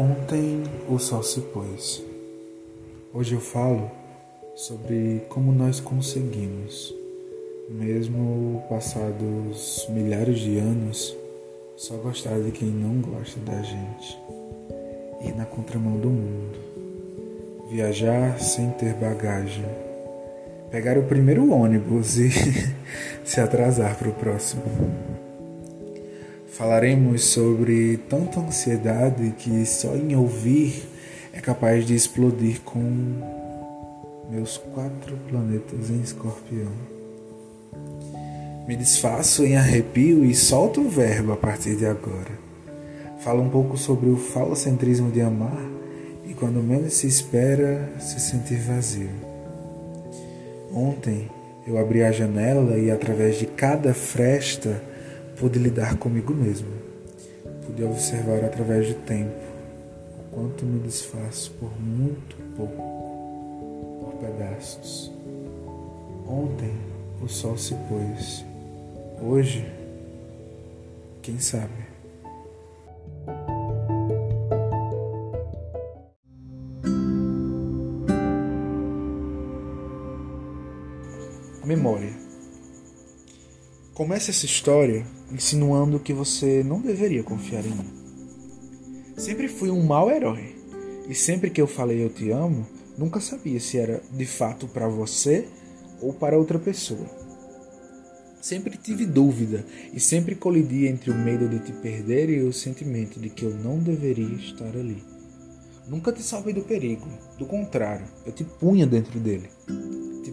Ontem o sol se pôs. Hoje eu falo sobre como nós conseguimos, mesmo passados milhares de anos, só gostar de quem não gosta da gente, ir na contramão do mundo, viajar sem ter bagagem, pegar o primeiro ônibus e se atrasar para o próximo. Falaremos sobre tanta ansiedade que só em ouvir é capaz de explodir com meus quatro planetas em escorpião. Me desfaço em arrepio e solto o verbo a partir de agora. Falo um pouco sobre o falocentrismo de amar e quando menos se espera, se sentir vazio. Ontem eu abri a janela e através de cada fresta pude lidar comigo mesmo. Pude observar através do tempo o quanto me desfaço por muito pouco, por pedaços. Ontem o sol se pôs. Hoje, quem sabe? Memória. Comece essa história insinuando que você não deveria confiar em mim. Sempre fui um mau herói. E sempre que eu falei eu te amo, nunca sabia se era de fato para você ou para outra pessoa. Sempre tive dúvida e sempre colidi entre o medo de te perder e o sentimento de que eu não deveria estar ali. Nunca te salvei do perigo, do contrário, eu te punha dentro dele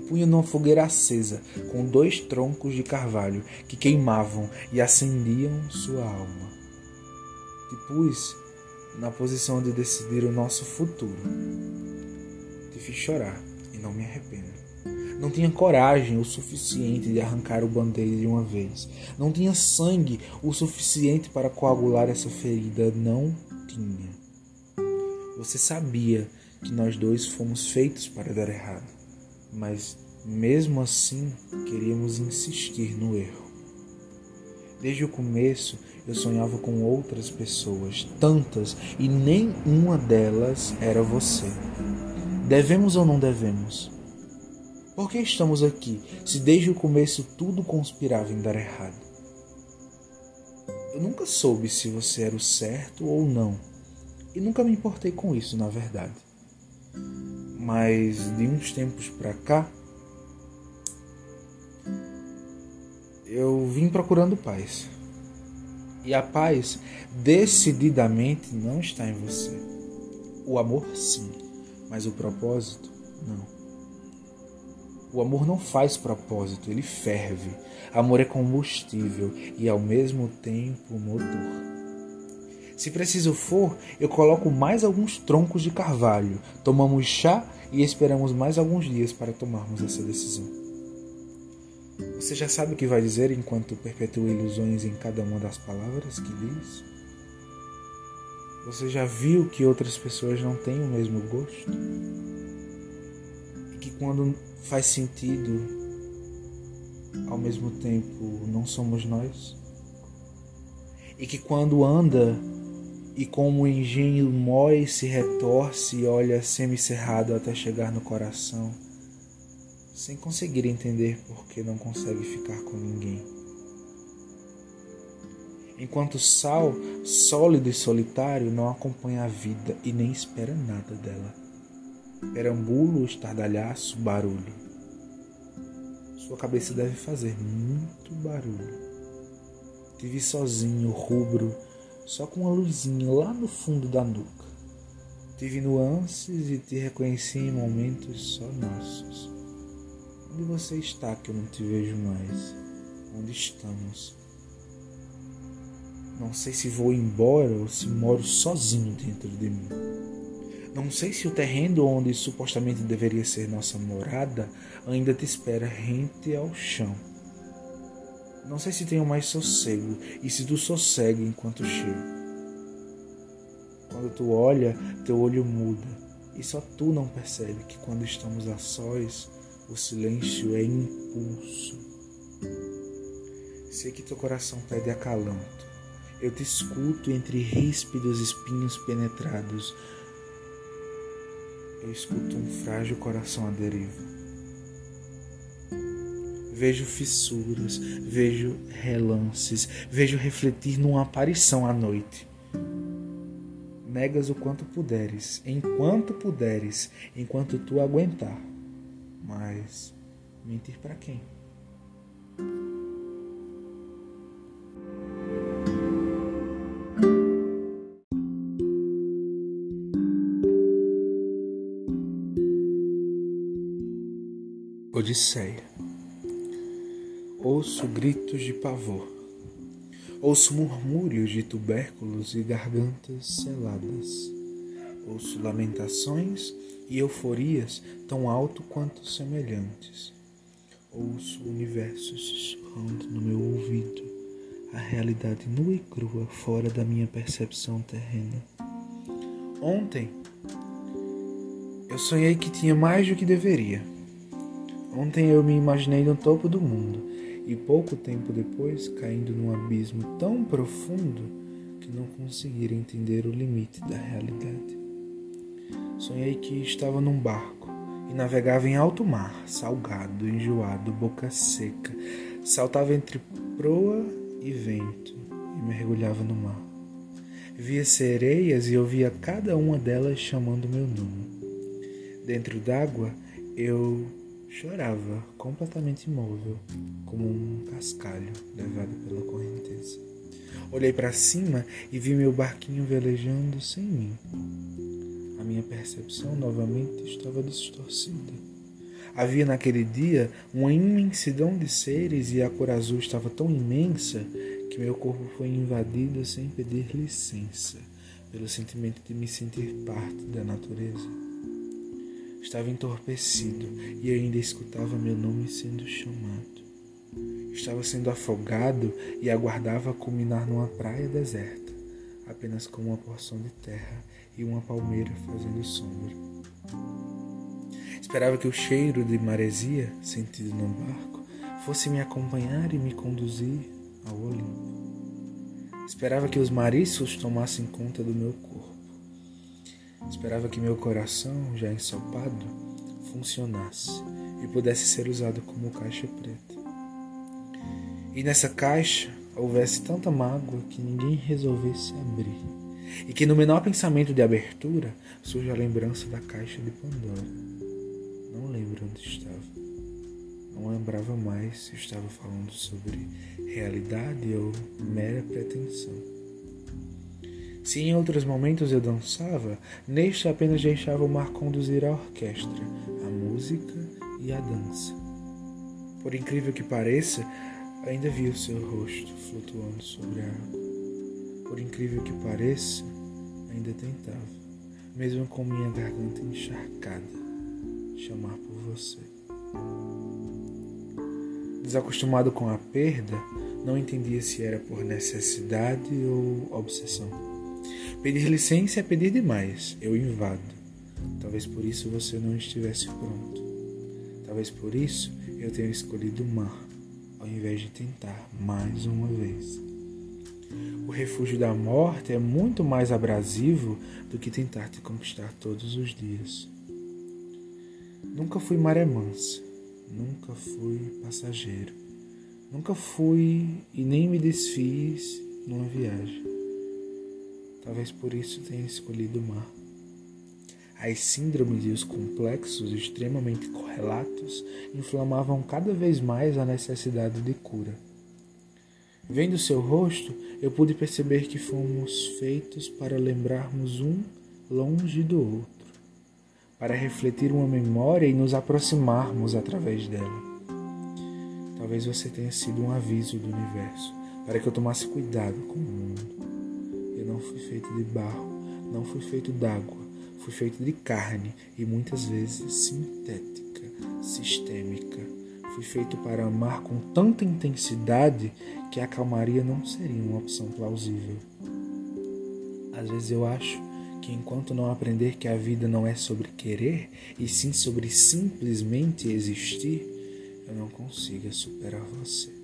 punha numa fogueira acesa, com dois troncos de carvalho que queimavam e acendiam sua alma. Te pus na posição de decidir o nosso futuro. Te fiz chorar e não me arrependo. Não tinha coragem o suficiente de arrancar o band-aid de uma vez. Não tinha sangue o suficiente para coagular essa ferida. Não tinha. Você sabia que nós dois fomos feitos para dar errado mas mesmo assim queríamos insistir no erro. Desde o começo eu sonhava com outras pessoas, tantas, e nem uma delas era você. Devemos ou não devemos? Por que estamos aqui se desde o começo tudo conspirava em dar errado? Eu nunca soube se você era o certo ou não, e nunca me importei com isso, na verdade mas de uns tempos para cá eu vim procurando paz. E a paz decididamente não está em você. O amor sim, mas o propósito não. O amor não faz propósito, ele ferve. Amor é combustível e ao mesmo tempo motor. Se preciso for, eu coloco mais alguns troncos de carvalho, tomamos chá e esperamos mais alguns dias para tomarmos essa decisão. Você já sabe o que vai dizer enquanto perpetua ilusões em cada uma das palavras que diz? Você já viu que outras pessoas não têm o mesmo gosto? E que quando faz sentido, ao mesmo tempo não somos nós? E que quando anda e como o engenho mói se retorce e olha semicerrado até chegar no coração, sem conseguir entender por que não consegue ficar com ninguém. Enquanto o sal, sólido e solitário, não acompanha a vida e nem espera nada dela. Perambulo, estardalhaço, barulho. Sua cabeça deve fazer muito barulho. Te vi sozinho, rubro, só com uma luzinha lá no fundo da nuca. Tive nuances e te reconheci em momentos só nossos. Onde você está que eu não te vejo mais? Onde estamos? Não sei se vou embora ou se moro sozinho dentro de mim. Não sei se o terreno onde supostamente deveria ser nossa morada ainda te espera rente ao chão. Não sei se tenho mais sossego e se tu sossegue enquanto chego. Quando tu olha, teu olho muda e só tu não percebe que quando estamos a sós, o silêncio é impulso. Sei que teu coração pede acalanto Eu te escuto entre ríspidos espinhos penetrados. Eu escuto um frágil coração à deriva. Vejo fissuras, vejo relances, vejo refletir numa aparição à noite. Negas o quanto puderes, enquanto puderes, enquanto tu aguentar. Mas mentir para quem? Odisseia. Ouço gritos de pavor. Ouço murmúrios de tubérculos e gargantas seladas. Ouço lamentações e euforias tão alto quanto semelhantes. Ouço o universo sussurrando no meu ouvido, a realidade nua e crua fora da minha percepção terrena. Ontem eu sonhei que tinha mais do que deveria. Ontem eu me imaginei no topo do mundo e pouco tempo depois caindo num abismo tão profundo que não conseguira entender o limite da realidade. Sonhei que estava num barco e navegava em alto mar, salgado, enjoado, boca seca, saltava entre proa e vento e mergulhava no mar. Via sereias e ouvia cada uma delas chamando meu nome. Dentro d'água eu chorava, completamente imóvel, como um cascalho levado pela correnteza. Olhei para cima e vi meu barquinho velejando sem mim minha percepção novamente estava distorcida. Havia naquele dia uma imensidão de seres e a cor azul estava tão imensa que meu corpo foi invadido sem pedir licença, pelo sentimento de me sentir parte da natureza. Estava entorpecido e ainda escutava meu nome sendo chamado. Estava sendo afogado e aguardava culminar numa praia deserta, apenas com uma porção de terra e uma palmeira fazendo sombra. Esperava que o cheiro de maresia sentido no barco fosse me acompanhar e me conduzir ao Olimpo. Esperava que os mariscos tomassem conta do meu corpo. Esperava que meu coração, já ensopado, funcionasse e pudesse ser usado como caixa preta. E nessa caixa houvesse tanta mágoa que ninguém resolvesse abrir e que no menor pensamento de abertura surge a lembrança da caixa de Pandora. Não lembro onde estava. Não lembrava mais se estava falando sobre realidade ou mera pretensão. Se em outros momentos eu dançava, neste apenas deixava o mar conduzir a orquestra, a música e a dança. Por incrível que pareça, ainda vi o seu rosto flutuando sobre a água. Por incrível que pareça, ainda tentava, mesmo com minha garganta encharcada, chamar por você. Desacostumado com a perda, não entendia se era por necessidade ou obsessão. Pedir licença é pedir demais, eu invado. Talvez por isso você não estivesse pronto. Talvez por isso eu tenha escolhido o mar, ao invés de tentar mais uma vez. O refúgio da morte é muito mais abrasivo do que tentar te conquistar todos os dias. Nunca fui maré mansa, nunca fui passageiro, nunca fui e nem me desfiz numa viagem. Talvez por isso tenha escolhido o mar. As síndromes e os complexos extremamente correlatos inflamavam cada vez mais a necessidade de cura. Vendo seu rosto, eu pude perceber que fomos feitos para lembrarmos um longe do outro, para refletir uma memória e nos aproximarmos através dela. Talvez você tenha sido um aviso do universo para que eu tomasse cuidado com o mundo. Não fui feito de barro, não fui feito d'água, fui feito de carne e muitas vezes sintética, sistêmica Fui feito para amar com tanta intensidade que a calmaria não seria uma opção plausível. Às vezes eu acho que enquanto não aprender que a vida não é sobre querer, e sim sobre simplesmente existir, eu não consiga superar você.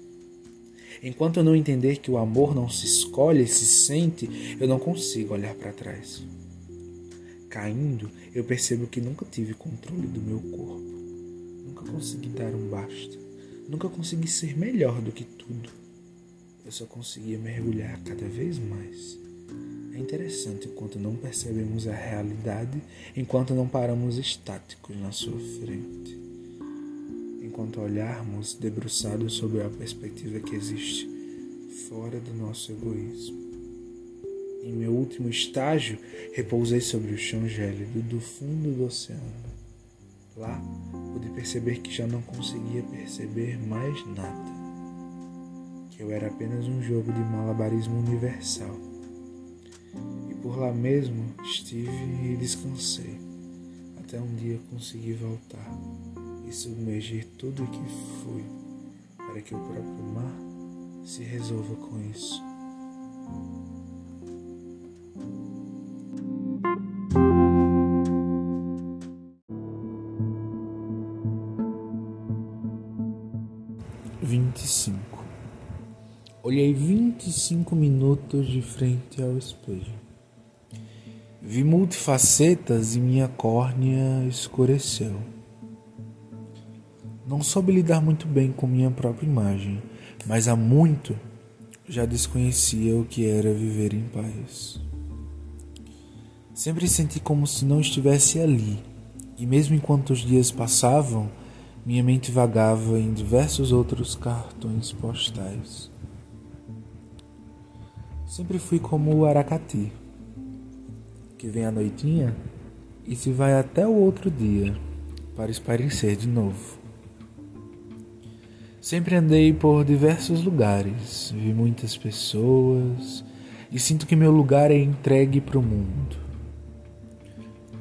Enquanto eu não entender que o amor não se escolhe, se sente, eu não consigo olhar para trás. Caindo, eu percebo que nunca tive controle do meu corpo. Nunca consegui dar um basta. Nunca consegui ser melhor do que tudo. Eu só conseguia mergulhar cada vez mais. É interessante quanto não percebemos a realidade enquanto não paramos estáticos na sua frente. Enquanto olharmos debruçados sobre a perspectiva que existe fora do nosso egoísmo. Em meu último estágio, repousei sobre o chão gélido do fundo do oceano. Lá, pude perceber que já não conseguia perceber mais nada. Que eu era apenas um jogo de malabarismo universal. E por lá mesmo estive e descansei, até um dia consegui voltar e submergir tudo o que fui, para que o próprio mar se resolva com isso. Vinte e cinco. Olhei vinte e cinco minutos de frente ao espelho. Vi multifacetas e minha córnea escureceu. Não soube lidar muito bem com minha própria imagem, mas há muito já desconhecia o que era viver em paz. Sempre senti como se não estivesse ali, e mesmo enquanto os dias passavam, minha mente vagava em diversos outros cartões postais. Sempre fui como o Aracati, que vem à noitinha e se vai até o outro dia para esparecer de novo. Sempre andei por diversos lugares, vi muitas pessoas e sinto que meu lugar é entregue para o mundo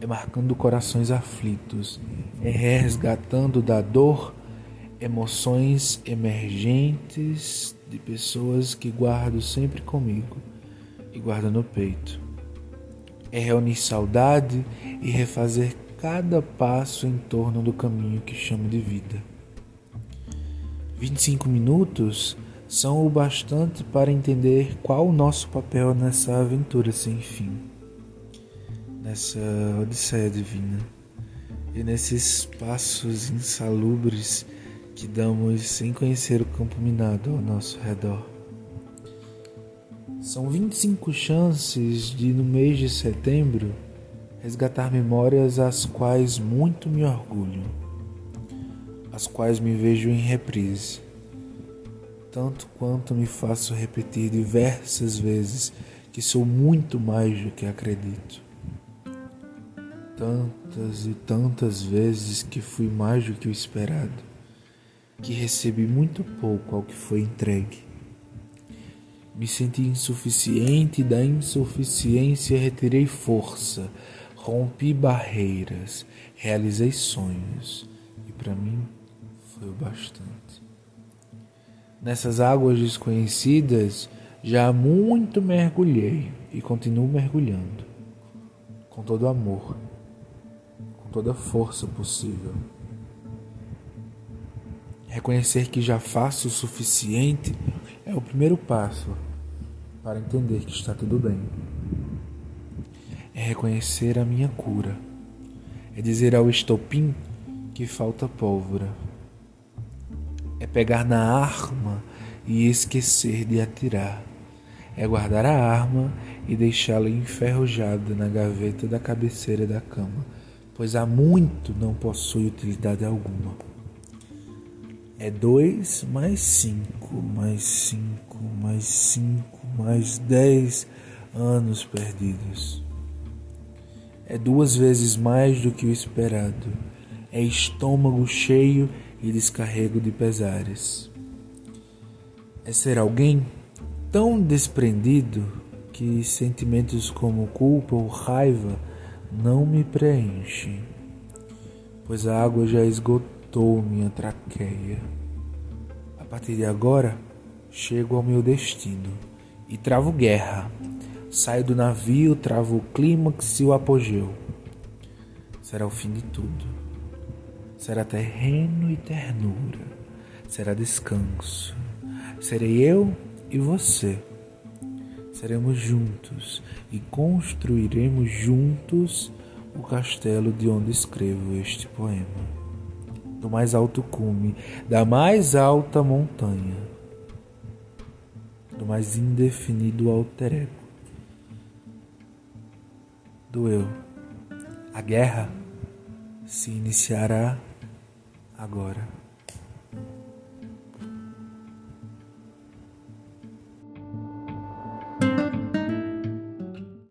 é marcando corações aflitos, é resgatando da dor emoções emergentes de pessoas que guardo sempre comigo e guardo no peito. É reunir saudade e refazer cada passo em torno do caminho que chamo de vida. 25 minutos são o bastante para entender qual o nosso papel nessa aventura sem fim nessa odisseia divina e nesses passos insalubres que damos sem conhecer o campo minado ao nosso redor. São 25 chances de, no mês de setembro, resgatar memórias às quais muito me orgulho, as quais me vejo em reprise, tanto quanto me faço repetir diversas vezes que sou muito mais do que acredito tantas e tantas vezes que fui mais do que o esperado, que recebi muito pouco ao que foi entregue. Me senti insuficiente e da insuficiência retirei força, rompi barreiras, realizei sonhos e para mim foi o bastante. Nessas águas desconhecidas já muito mergulhei e continuo mergulhando com todo amor toda a força possível. Reconhecer que já faço o suficiente é o primeiro passo para entender que está tudo bem. É reconhecer a minha cura. É dizer ao estopim que falta pólvora. Pegar na arma e esquecer de atirar. É guardar a arma e deixá-la enferrujada na gaveta da cabeceira da cama pois há muito não possui utilidade alguma. É dois mais cinco, mais cinco, mais cinco, mais dez anos perdidos. É duas vezes mais do que o esperado. É estômago cheio e descarrego de pesares. É ser alguém tão desprendido que sentimentos como culpa ou raiva não me preenche, pois a água já esgotou minha traqueia. A partir de agora, chego ao meu destino e travo guerra. Saio do navio, travo o clímax e o apogeu. Será o fim de tudo. Será terreno e ternura. Será descanso. Serei eu e você. Seremos juntos e construiremos juntos o castelo de onde escrevo este poema. Do mais alto cume, da mais alta montanha, do mais indefinido alter ego, do eu. A guerra se iniciará agora.